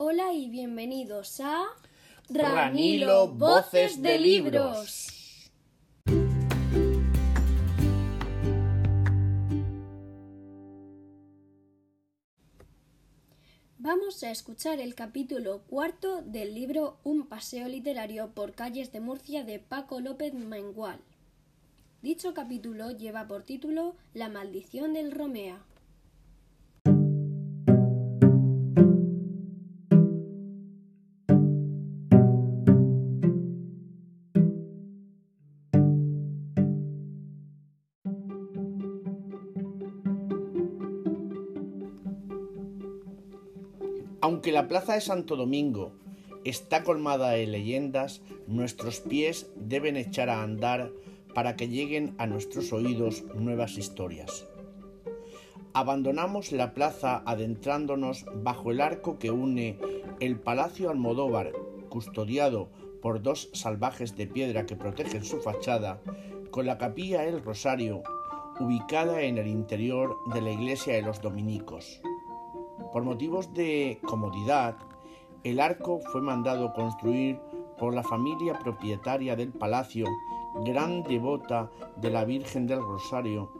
Hola y bienvenidos a Ranilo Voces de Libros. Vamos a escuchar el capítulo cuarto del libro Un paseo literario por calles de Murcia de Paco López Mengual. Dicho capítulo lleva por título La maldición del Romea. Aunque la plaza de Santo Domingo está colmada de leyendas, nuestros pies deben echar a andar para que lleguen a nuestros oídos nuevas historias. Abandonamos la plaza adentrándonos bajo el arco que une el Palacio Almodóvar, custodiado por dos salvajes de piedra que protegen su fachada, con la capilla El Rosario, ubicada en el interior de la iglesia de los dominicos. Por motivos de comodidad, el arco fue mandado construir por la familia propietaria del palacio, gran devota de la Virgen del Rosario,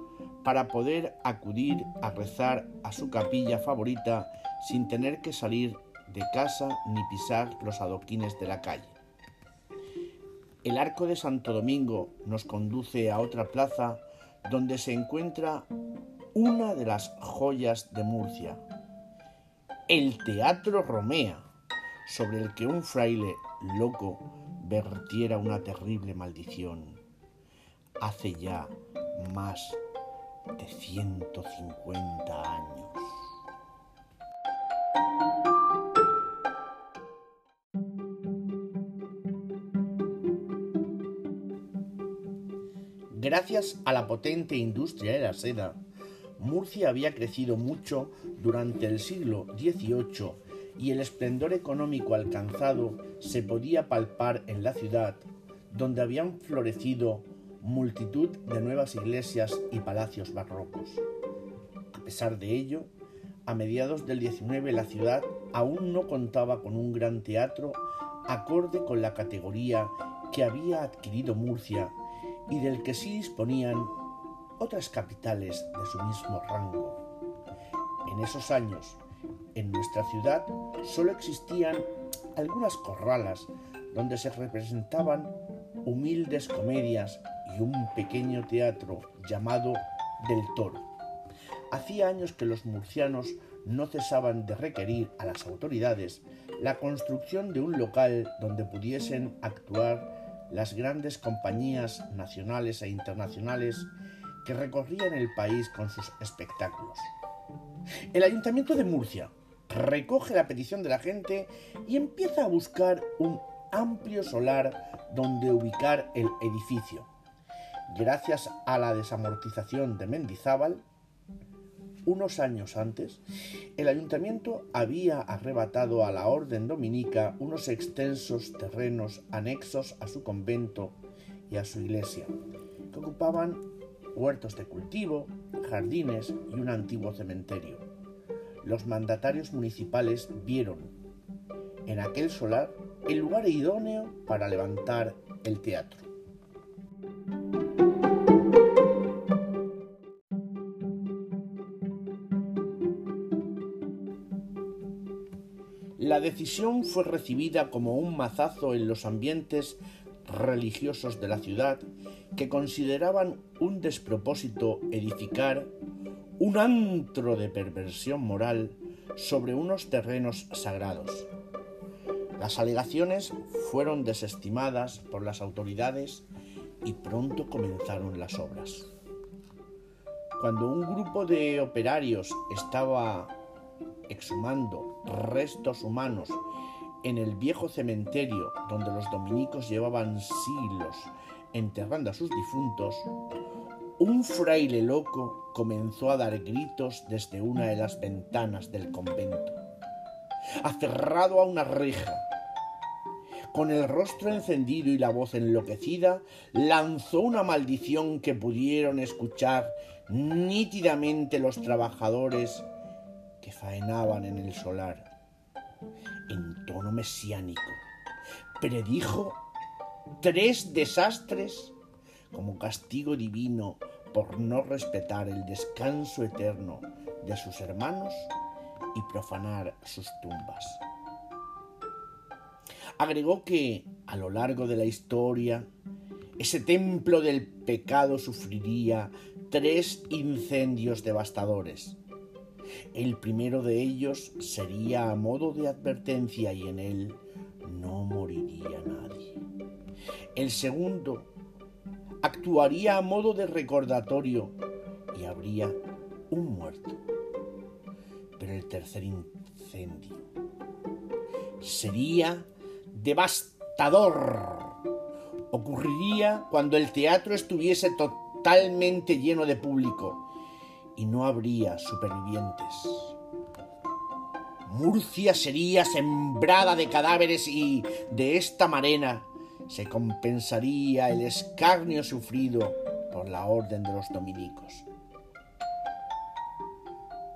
para poder acudir a rezar a su capilla favorita sin tener que salir de casa ni pisar los adoquines de la calle. El arco de Santo Domingo nos conduce a otra plaza donde se encuentra una de las joyas de Murcia, el Teatro Romea, sobre el que un fraile loco vertiera una terrible maldición hace ya más de 150 años. Gracias a la potente industria de la seda, Murcia había crecido mucho durante el siglo XVIII y el esplendor económico alcanzado se podía palpar en la ciudad, donde habían florecido multitud de nuevas iglesias y palacios barrocos. A pesar de ello, a mediados del XIX la ciudad aún no contaba con un gran teatro acorde con la categoría que había adquirido Murcia y del que sí disponían otras capitales de su mismo rango. En esos años, en nuestra ciudad solo existían algunas corralas donde se representaban humildes comedias y un pequeño teatro llamado del Toro. Hacía años que los murcianos no cesaban de requerir a las autoridades la construcción de un local donde pudiesen actuar las grandes compañías nacionales e internacionales recorrían el país con sus espectáculos. El Ayuntamiento de Murcia recoge la petición de la gente y empieza a buscar un amplio solar donde ubicar el edificio. Gracias a la desamortización de Mendizábal, unos años antes, el ayuntamiento había arrebatado a la orden dominica unos extensos terrenos anexos a su convento y a su iglesia, que ocupaban huertos de cultivo, jardines y un antiguo cementerio. Los mandatarios municipales vieron en aquel solar el lugar idóneo para levantar el teatro. La decisión fue recibida como un mazazo en los ambientes religiosos de la ciudad que consideraban un despropósito edificar un antro de perversión moral sobre unos terrenos sagrados. Las alegaciones fueron desestimadas por las autoridades y pronto comenzaron las obras. Cuando un grupo de operarios estaba exhumando restos humanos en el viejo cementerio donde los dominicos llevaban siglos enterrando a sus difuntos, un fraile loco comenzó a dar gritos desde una de las ventanas del convento. Aferrado a una reja, con el rostro encendido y la voz enloquecida, lanzó una maldición que pudieron escuchar nítidamente los trabajadores que faenaban en el solar. En tono mesiánico. Predijo tres desastres como castigo divino por no respetar el descanso eterno de sus hermanos y profanar sus tumbas. Agregó que a lo largo de la historia ese templo del pecado sufriría tres incendios devastadores. El primero de ellos sería a modo de advertencia y en él no moriría nadie. El segundo actuaría a modo de recordatorio y habría un muerto. Pero el tercer incendio sería devastador. Ocurriría cuando el teatro estuviese totalmente lleno de público y no habría supervivientes. Murcia sería sembrada de cadáveres y de esta manera se compensaría el escarnio sufrido por la orden de los dominicos.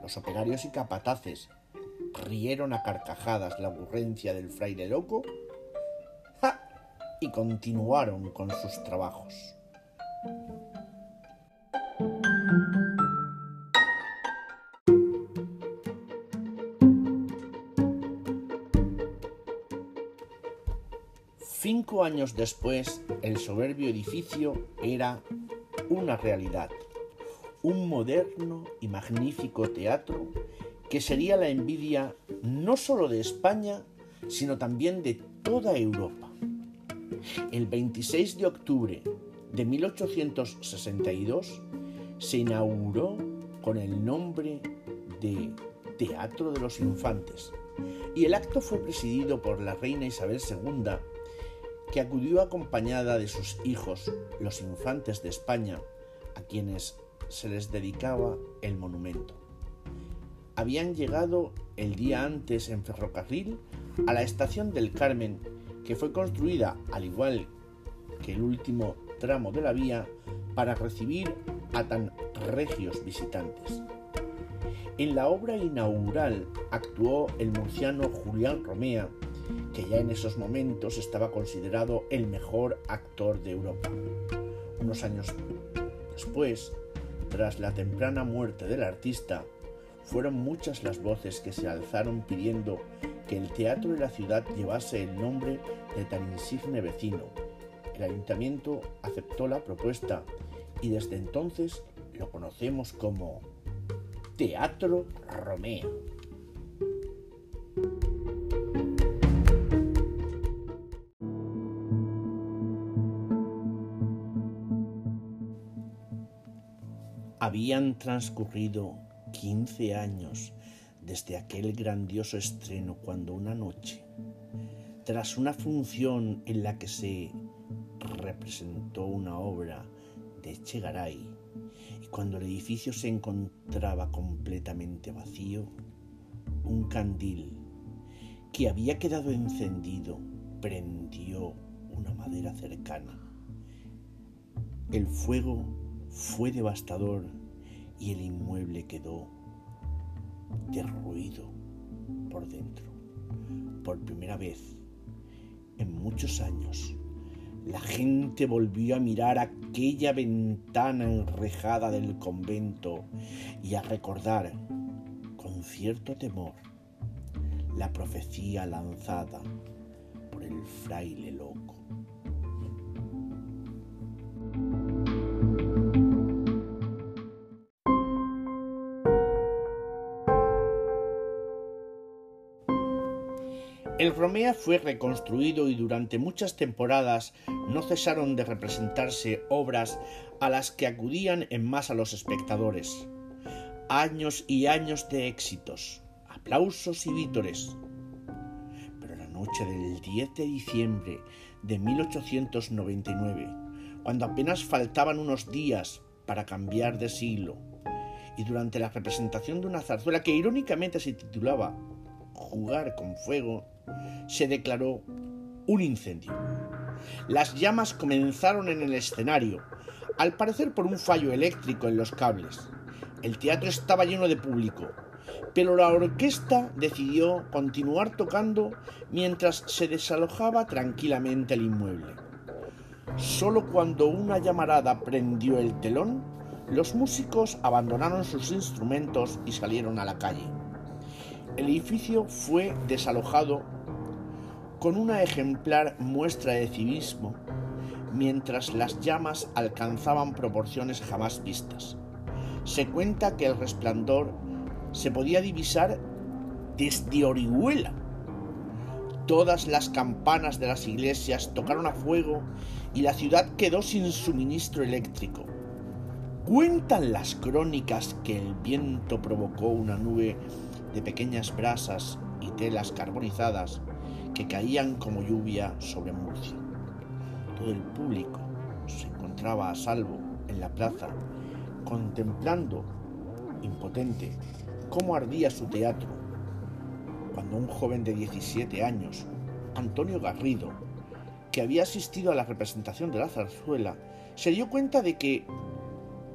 Los operarios y capataces rieron a carcajadas la ocurrencia del fraile loco y continuaron con sus trabajos. Cinco años después, el soberbio edificio era una realidad, un moderno y magnífico teatro que sería la envidia no solo de España, sino también de toda Europa. El 26 de octubre de 1862 se inauguró con el nombre de Teatro de los Infantes y el acto fue presidido por la reina Isabel II que acudió acompañada de sus hijos, los infantes de España, a quienes se les dedicaba el monumento. Habían llegado el día antes en ferrocarril a la estación del Carmen, que fue construida, al igual que el último tramo de la vía, para recibir a tan regios visitantes. En la obra inaugural actuó el murciano Julián Romea, que ya en esos momentos estaba considerado el mejor actor de Europa. Unos años después, tras la temprana muerte del artista, fueron muchas las voces que se alzaron pidiendo que el teatro de la ciudad llevase el nombre de tan insigne vecino. El ayuntamiento aceptó la propuesta y desde entonces lo conocemos como Teatro Romeo. Habían transcurrido 15 años desde aquel grandioso estreno cuando una noche, tras una función en la que se representó una obra de Chegaray y cuando el edificio se encontraba completamente vacío, un candil que había quedado encendido prendió una madera cercana. El fuego fue devastador y el inmueble quedó derruido por dentro. Por primera vez en muchos años, la gente volvió a mirar aquella ventana enrejada del convento y a recordar con cierto temor la profecía lanzada por el fraile loco. El Romea fue reconstruido y durante muchas temporadas no cesaron de representarse obras a las que acudían en masa los espectadores. Años y años de éxitos, aplausos y vítores. Pero la noche del 10 de diciembre de 1899, cuando apenas faltaban unos días para cambiar de siglo, y durante la representación de una zarzuela que irónicamente se titulaba Jugar con fuego, se declaró un incendio. Las llamas comenzaron en el escenario, al parecer por un fallo eléctrico en los cables. El teatro estaba lleno de público. pero la orquesta decidió continuar tocando mientras se desalojaba tranquilamente el inmueble. Solo cuando una llamarada prendió el telón, los músicos abandonaron sus instrumentos y salieron a la calle. El edificio fue desalojado con una ejemplar muestra de civismo mientras las llamas alcanzaban proporciones jamás vistas. Se cuenta que el resplandor se podía divisar desde Orihuela. Todas las campanas de las iglesias tocaron a fuego y la ciudad quedó sin suministro eléctrico. Cuentan las crónicas que el viento provocó una nube de pequeñas brasas y telas carbonizadas que caían como lluvia sobre Murcia. Todo el público se encontraba a salvo en la plaza, contemplando, impotente, cómo ardía su teatro, cuando un joven de 17 años, Antonio Garrido, que había asistido a la representación de la zarzuela, se dio cuenta de que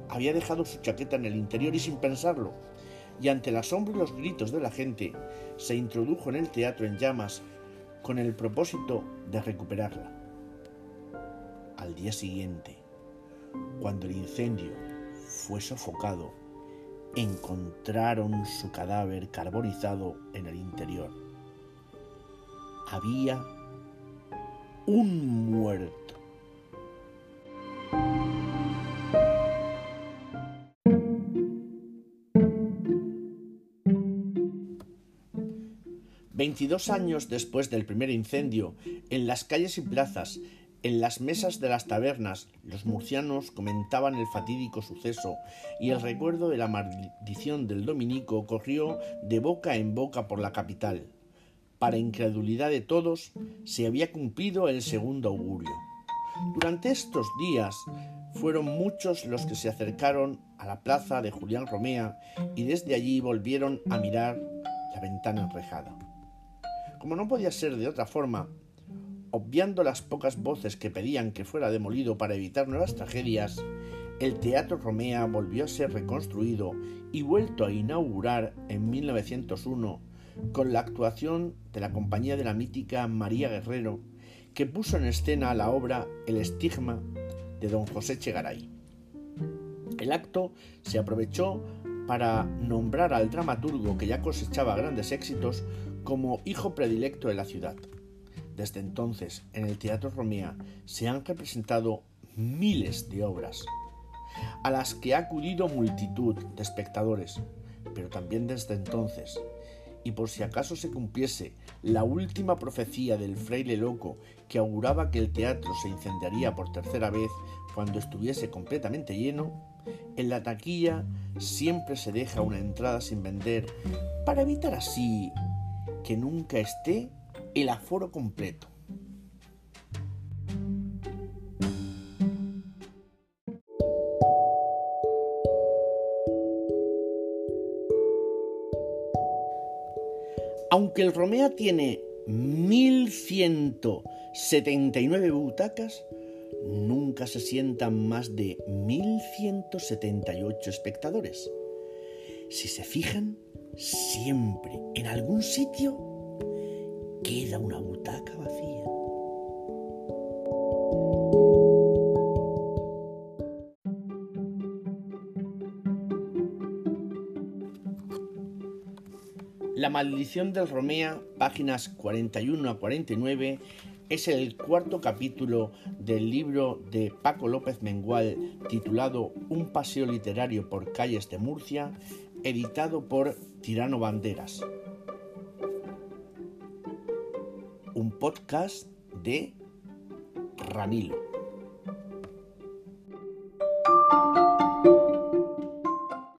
había dejado su chaqueta en el interior y sin pensarlo, y ante el asombro y los gritos de la gente, se introdujo en el teatro en llamas con el propósito de recuperarla. Al día siguiente, cuando el incendio fue sofocado, encontraron su cadáver carbonizado en el interior. Había un muerto. Veintidós años después del primer incendio, en las calles y plazas en las mesas de las tabernas los murcianos comentaban el fatídico suceso y el recuerdo de la maldición del dominico corrió de boca en boca por la capital. Para incredulidad de todos, se había cumplido el segundo augurio. Durante estos días fueron muchos los que se acercaron a la plaza de Julián Romea y desde allí volvieron a mirar la ventana enrejada. Como no podía ser de otra forma, Obviando las pocas voces que pedían que fuera demolido para evitar nuevas tragedias, el Teatro Romea volvió a ser reconstruido y vuelto a inaugurar en 1901 con la actuación de la compañía de la mítica María Guerrero, que puso en escena la obra El estigma de don José Chegaray. El acto se aprovechó para nombrar al dramaturgo que ya cosechaba grandes éxitos como hijo predilecto de la ciudad. Desde entonces, en el Teatro Romea se han representado miles de obras, a las que ha acudido multitud de espectadores, pero también desde entonces, y por si acaso se cumpliese la última profecía del fraile loco que auguraba que el teatro se incendiaría por tercera vez cuando estuviese completamente lleno, en la taquilla siempre se deja una entrada sin vender para evitar así que nunca esté el aforo completo. Aunque el Romea tiene 1179 butacas, nunca se sientan más de 1178 espectadores. Si se fijan, siempre en algún sitio queda una butaca vacía. La maldición del Romea, páginas 41 a 49, es el cuarto capítulo del libro de Paco López Mengual titulado Un paseo literario por calles de Murcia, editado por Tirano Banderas. un podcast de Ramilo.